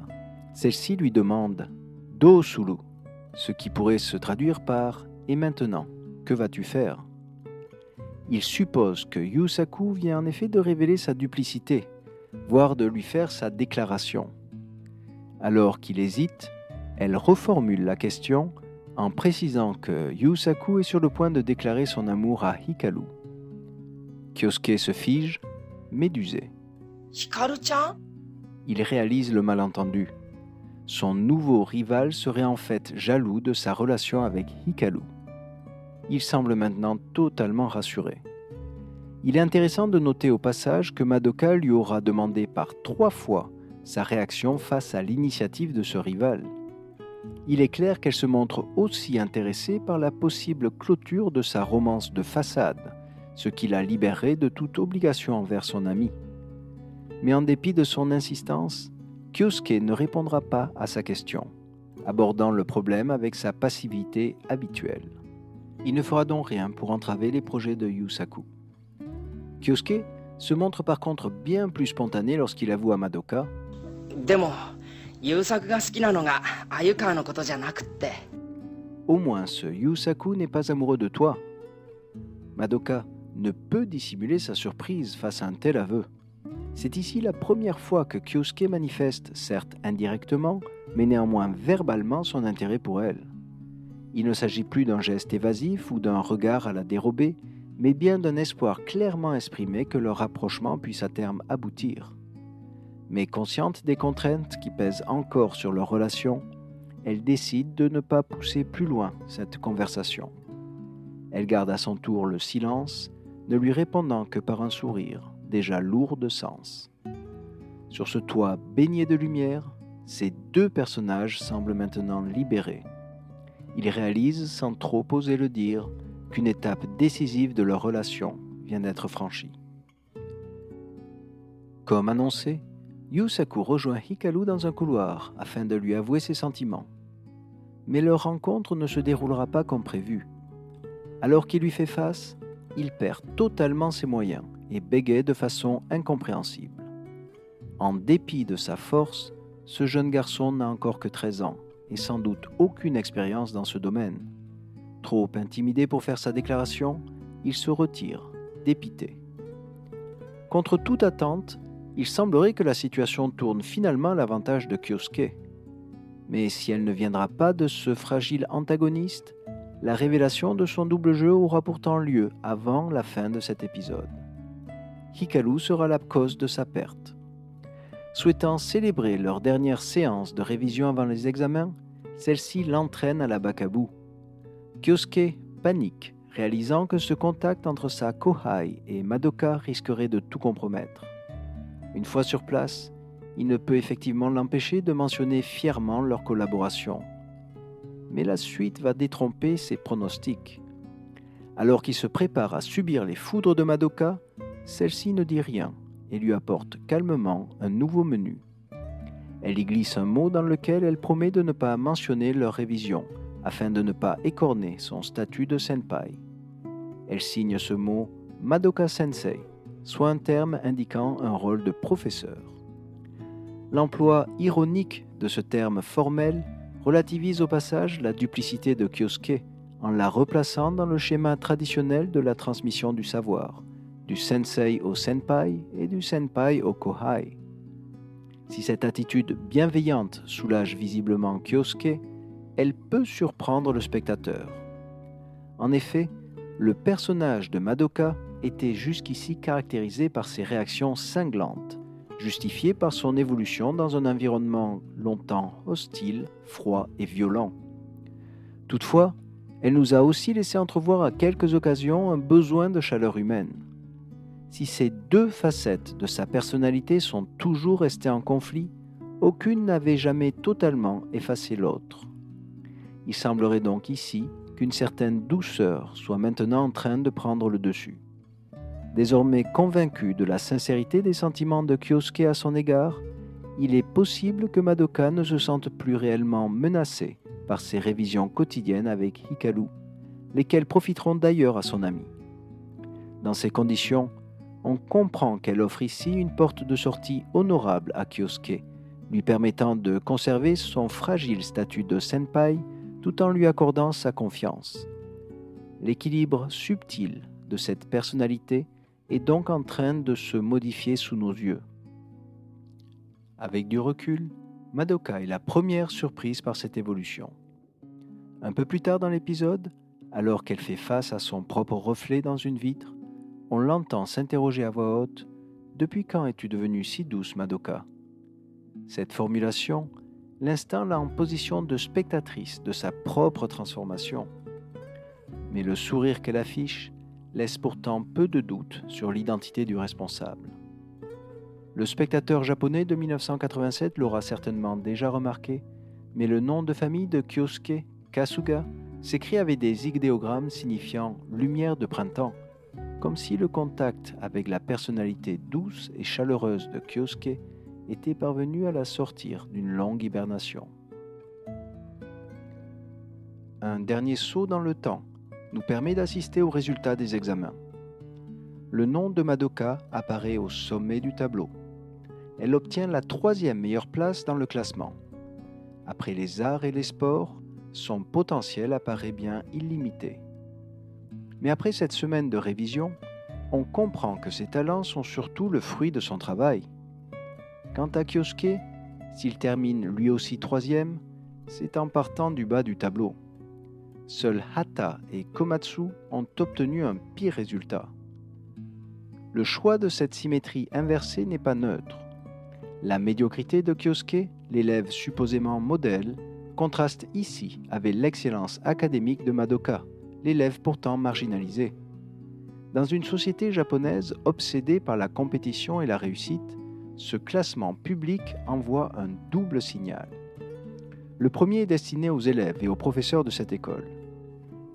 celle-ci lui demande Do Sulu, ce qui pourrait se traduire par Et maintenant, que vas-tu faire? Il suppose que Yusaku vient en effet de révéler sa duplicité, voire de lui faire sa déclaration. Alors qu'il hésite, elle reformule la question en précisant que Yusaku est sur le point de déclarer son amour à Hikaru. Kyosuke se fige, médusé. Hikaru-chan? Il réalise le malentendu. Son nouveau rival serait en fait jaloux de sa relation avec Hikaru. Il semble maintenant totalement rassuré. Il est intéressant de noter au passage que Madoka lui aura demandé par trois fois sa réaction face à l'initiative de ce rival. Il est clair qu'elle se montre aussi intéressée par la possible clôture de sa romance de façade, ce qui la libérerait de toute obligation envers son ami mais en dépit de son insistance, Kyosuke ne répondra pas à sa question, abordant le problème avec sa passivité habituelle. Il ne fera donc rien pour entraver les projets de Yusaku. Kyosuke se montre par contre bien plus spontané lorsqu'il avoue à Madoka Au moins, ce Yusaku n'est pas amoureux de toi. Madoka ne peut dissimuler sa surprise face à un tel aveu. C'est ici la première fois que Kyosuke manifeste, certes indirectement, mais néanmoins verbalement son intérêt pour elle. Il ne s'agit plus d'un geste évasif ou d'un regard à la dérobée, mais bien d'un espoir clairement exprimé que leur rapprochement puisse à terme aboutir. Mais consciente des contraintes qui pèsent encore sur leur relation, elle décide de ne pas pousser plus loin cette conversation. Elle garde à son tour le silence, ne lui répondant que par un sourire, déjà lourd de sens. Sur ce toit baigné de lumière, ces deux personnages semblent maintenant libérés. Ils réalisent, sans trop oser le dire, qu'une étape décisive de leur relation vient d'être franchie. Comme annoncé, Yusaku rejoint Hikaru dans un couloir afin de lui avouer ses sentiments. Mais leur rencontre ne se déroulera pas comme prévu. Alors qu'il lui fait face, il perd totalement ses moyens et bégaye de façon incompréhensible. En dépit de sa force, ce jeune garçon n'a encore que 13 ans et sans doute aucune expérience dans ce domaine. Trop intimidé pour faire sa déclaration, il se retire, dépité. Contre toute attente, il semblerait que la situation tourne finalement à l'avantage de Kyosuke. Mais si elle ne viendra pas de ce fragile antagoniste, la révélation de son double jeu aura pourtant lieu avant la fin de cet épisode. Hikaru sera la cause de sa perte. Souhaitant célébrer leur dernière séance de révision avant les examens, celle-ci l'entraîne à la Bakabu. Kyosuke panique, réalisant que ce contact entre sa Kohai et Madoka risquerait de tout compromettre. Une fois sur place, il ne peut effectivement l'empêcher de mentionner fièrement leur collaboration. Mais la suite va détromper ses pronostics. Alors qu'il se prépare à subir les foudres de Madoka, celle-ci ne dit rien et lui apporte calmement un nouveau menu. Elle y glisse un mot dans lequel elle promet de ne pas mentionner leur révision, afin de ne pas écorner son statut de senpai. Elle signe ce mot Madoka Sensei, soit un terme indiquant un rôle de professeur. L'emploi ironique de ce terme formel relativise au passage la duplicité de Kyosuke en la replaçant dans le schéma traditionnel de la transmission du savoir, du sensei au senpai et du senpai au kohai. Si cette attitude bienveillante soulage visiblement Kyosuke, elle peut surprendre le spectateur. En effet, le personnage de Madoka était jusqu'ici caractérisé par ses réactions cinglantes, justifiées par son évolution dans un environnement longtemps hostile, froid et violent. Toutefois, elle nous a aussi laissé entrevoir à quelques occasions un besoin de chaleur humaine. Si ces deux facettes de sa personnalité sont toujours restées en conflit, aucune n'avait jamais totalement effacé l'autre. Il semblerait donc ici qu'une certaine douceur soit maintenant en train de prendre le dessus. Désormais convaincu de la sincérité des sentiments de Kyosuke à son égard, il est possible que Madoka ne se sente plus réellement menacée par ses révisions quotidiennes avec Hikaru, lesquelles profiteront d'ailleurs à son ami. Dans ces conditions, on comprend qu'elle offre ici une porte de sortie honorable à Kyosuke, lui permettant de conserver son fragile statut de senpai tout en lui accordant sa confiance. L'équilibre subtil de cette personnalité est donc en train de se modifier sous nos yeux. Avec du recul, Madoka est la première surprise par cette évolution. Un peu plus tard dans l'épisode, alors qu'elle fait face à son propre reflet dans une vitre, on l'entend s'interroger à voix haute Depuis quand es-tu devenue si douce, Madoka? Cette formulation l'instant là en position de spectatrice de sa propre transformation. Mais le sourire qu'elle affiche laisse pourtant peu de doute sur l'identité du responsable. Le spectateur japonais de 1987 l'aura certainement déjà remarqué, mais le nom de famille de Kyosuke, Kasuga, s'écrit avec des idéogrammes signifiant lumière de printemps, comme si le contact avec la personnalité douce et chaleureuse de Kyosuke était parvenu à la sortir d'une longue hibernation. Un dernier saut dans le temps nous permet d'assister au résultat des examens. Le nom de Madoka apparaît au sommet du tableau. Elle obtient la troisième meilleure place dans le classement. Après les arts et les sports, son potentiel apparaît bien illimité. Mais après cette semaine de révision, on comprend que ses talents sont surtout le fruit de son travail. Quant à Kyosuke, s'il termine lui aussi troisième, c'est en partant du bas du tableau. Seuls Hata et Komatsu ont obtenu un pire résultat. Le choix de cette symétrie inversée n'est pas neutre. La médiocrité de Kyosuke, l'élève supposément modèle, contraste ici avec l'excellence académique de Madoka, l'élève pourtant marginalisé. Dans une société japonaise obsédée par la compétition et la réussite, ce classement public envoie un double signal. Le premier est destiné aux élèves et aux professeurs de cette école.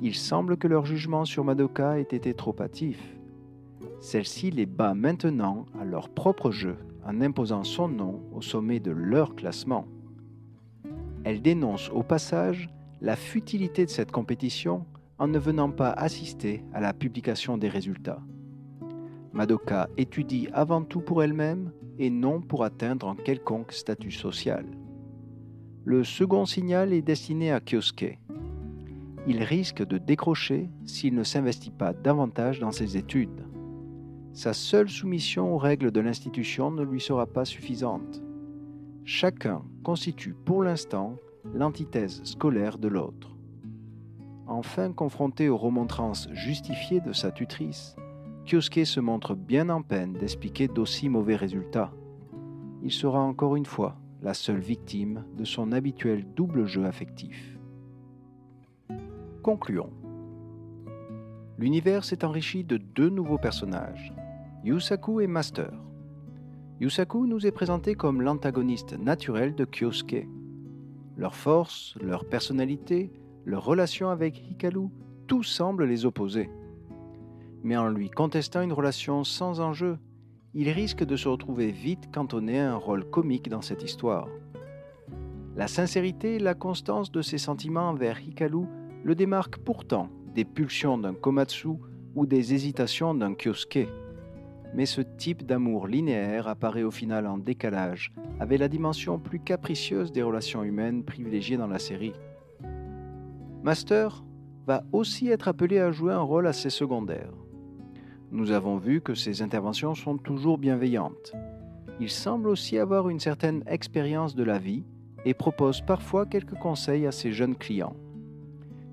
Il semble que leur jugement sur Madoka ait été trop hâtif. Celle-ci les bat maintenant à leur propre jeu en imposant son nom au sommet de leur classement. Elle dénonce au passage la futilité de cette compétition en ne venant pas assister à la publication des résultats. Madoka étudie avant tout pour elle-même et non pour atteindre un quelconque statut social. Le second signal est destiné à Kyosuke. Il risque de décrocher s'il ne s'investit pas davantage dans ses études. Sa seule soumission aux règles de l'institution ne lui sera pas suffisante. Chacun constitue pour l'instant l'antithèse scolaire de l'autre. Enfin confronté aux remontrances justifiées de sa tutrice, Kyosuke se montre bien en peine d'expliquer d'aussi mauvais résultats. Il sera encore une fois la seule victime de son habituel double jeu affectif. Concluons. L'univers s'est enrichi de deux nouveaux personnages, Yusaku et Master. Yusaku nous est présenté comme l'antagoniste naturel de Kyosuke. Leur force, leur personnalité, leur relation avec Hikaru, tout semble les opposer mais en lui contestant une relation sans enjeu, il risque de se retrouver vite cantonné à un rôle comique dans cette histoire. La sincérité et la constance de ses sentiments envers Hikaru le démarquent pourtant des pulsions d'un Komatsu ou des hésitations d'un Kyosuke. Mais ce type d'amour linéaire apparaît au final en décalage avec la dimension plus capricieuse des relations humaines privilégiées dans la série. Master va aussi être appelé à jouer un rôle assez secondaire. Nous avons vu que ses interventions sont toujours bienveillantes. Il semble aussi avoir une certaine expérience de la vie et propose parfois quelques conseils à ses jeunes clients.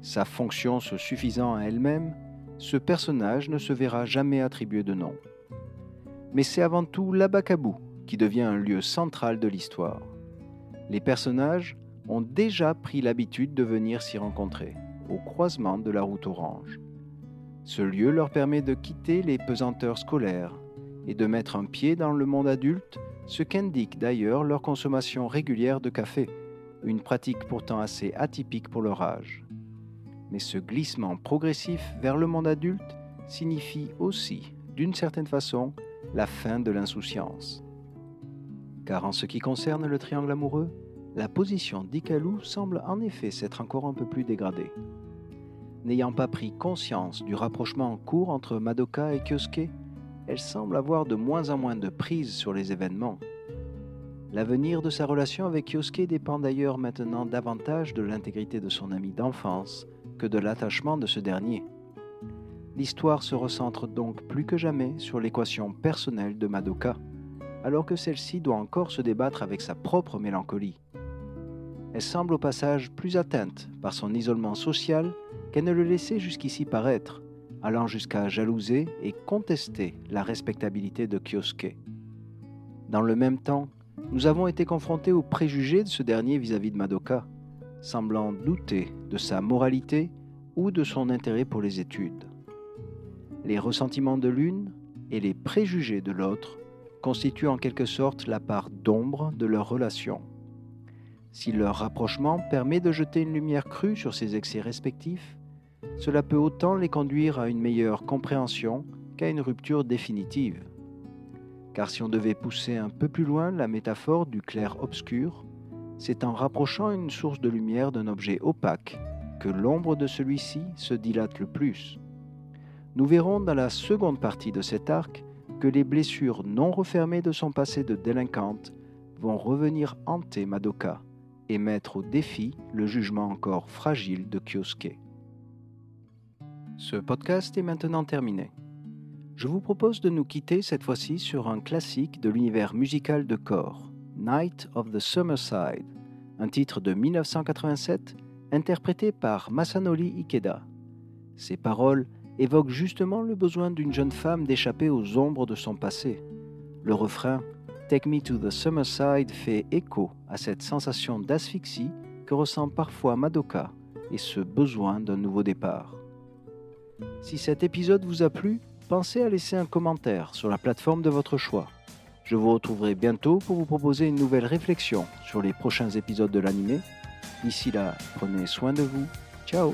Sa fonction se suffisant à elle-même, ce personnage ne se verra jamais attribuer de nom. Mais c'est avant tout l'Abakabu qui devient un lieu central de l'histoire. Les personnages ont déjà pris l'habitude de venir s'y rencontrer, au croisement de la route orange. Ce lieu leur permet de quitter les pesanteurs scolaires et de mettre un pied dans le monde adulte, ce qu'indique d'ailleurs leur consommation régulière de café, une pratique pourtant assez atypique pour leur âge. Mais ce glissement progressif vers le monde adulte signifie aussi, d'une certaine façon, la fin de l'insouciance. Car en ce qui concerne le triangle amoureux, la position d'Ikalu semble en effet s'être encore un peu plus dégradée n'ayant pas pris conscience du rapprochement en cours entre Madoka et Kyosuke, elle semble avoir de moins en moins de prise sur les événements. L'avenir de sa relation avec Kyosuke dépend d'ailleurs maintenant davantage de l'intégrité de son ami d'enfance que de l'attachement de ce dernier. L'histoire se recentre donc plus que jamais sur l'équation personnelle de Madoka, alors que celle-ci doit encore se débattre avec sa propre mélancolie. Elle semble au passage plus atteinte par son isolement social qu'elle ne le laissait jusqu'ici paraître, allant jusqu'à jalouser et contester la respectabilité de Kyosuke. Dans le même temps, nous avons été confrontés aux préjugés de ce dernier vis-à-vis de Madoka, semblant douter de sa moralité ou de son intérêt pour les études. Les ressentiments de l'une et les préjugés de l'autre constituent en quelque sorte la part d'ombre de leur relation. Si leur rapprochement permet de jeter une lumière crue sur ces excès respectifs, cela peut autant les conduire à une meilleure compréhension qu'à une rupture définitive. Car si on devait pousser un peu plus loin la métaphore du clair-obscur, c'est en rapprochant une source de lumière d'un objet opaque que l'ombre de celui-ci se dilate le plus. Nous verrons dans la seconde partie de cet arc que les blessures non refermées de son passé de délinquante vont revenir hanter Madoka et mettre au défi le jugement encore fragile de Kyosuke. Ce podcast est maintenant terminé. Je vous propose de nous quitter cette fois-ci sur un classique de l'univers musical de corps, Night of the Summerside, un titre de 1987 interprété par Masanori Ikeda. Ces paroles évoquent justement le besoin d'une jeune femme d'échapper aux ombres de son passé. Le refrain Take Me to the Summerside fait écho à cette sensation d'asphyxie que ressent parfois Madoka et ce besoin d'un nouveau départ. Si cet épisode vous a plu, pensez à laisser un commentaire sur la plateforme de votre choix. Je vous retrouverai bientôt pour vous proposer une nouvelle réflexion sur les prochains épisodes de l'anime. D'ici là, prenez soin de vous. Ciao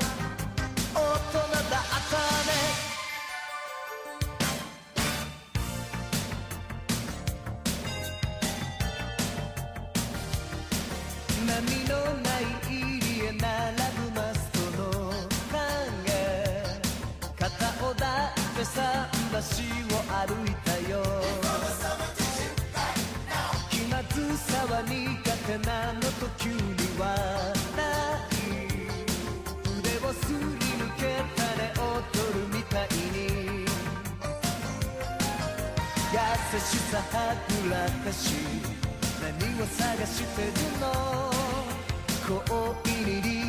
くらかし何を探してるの？恋に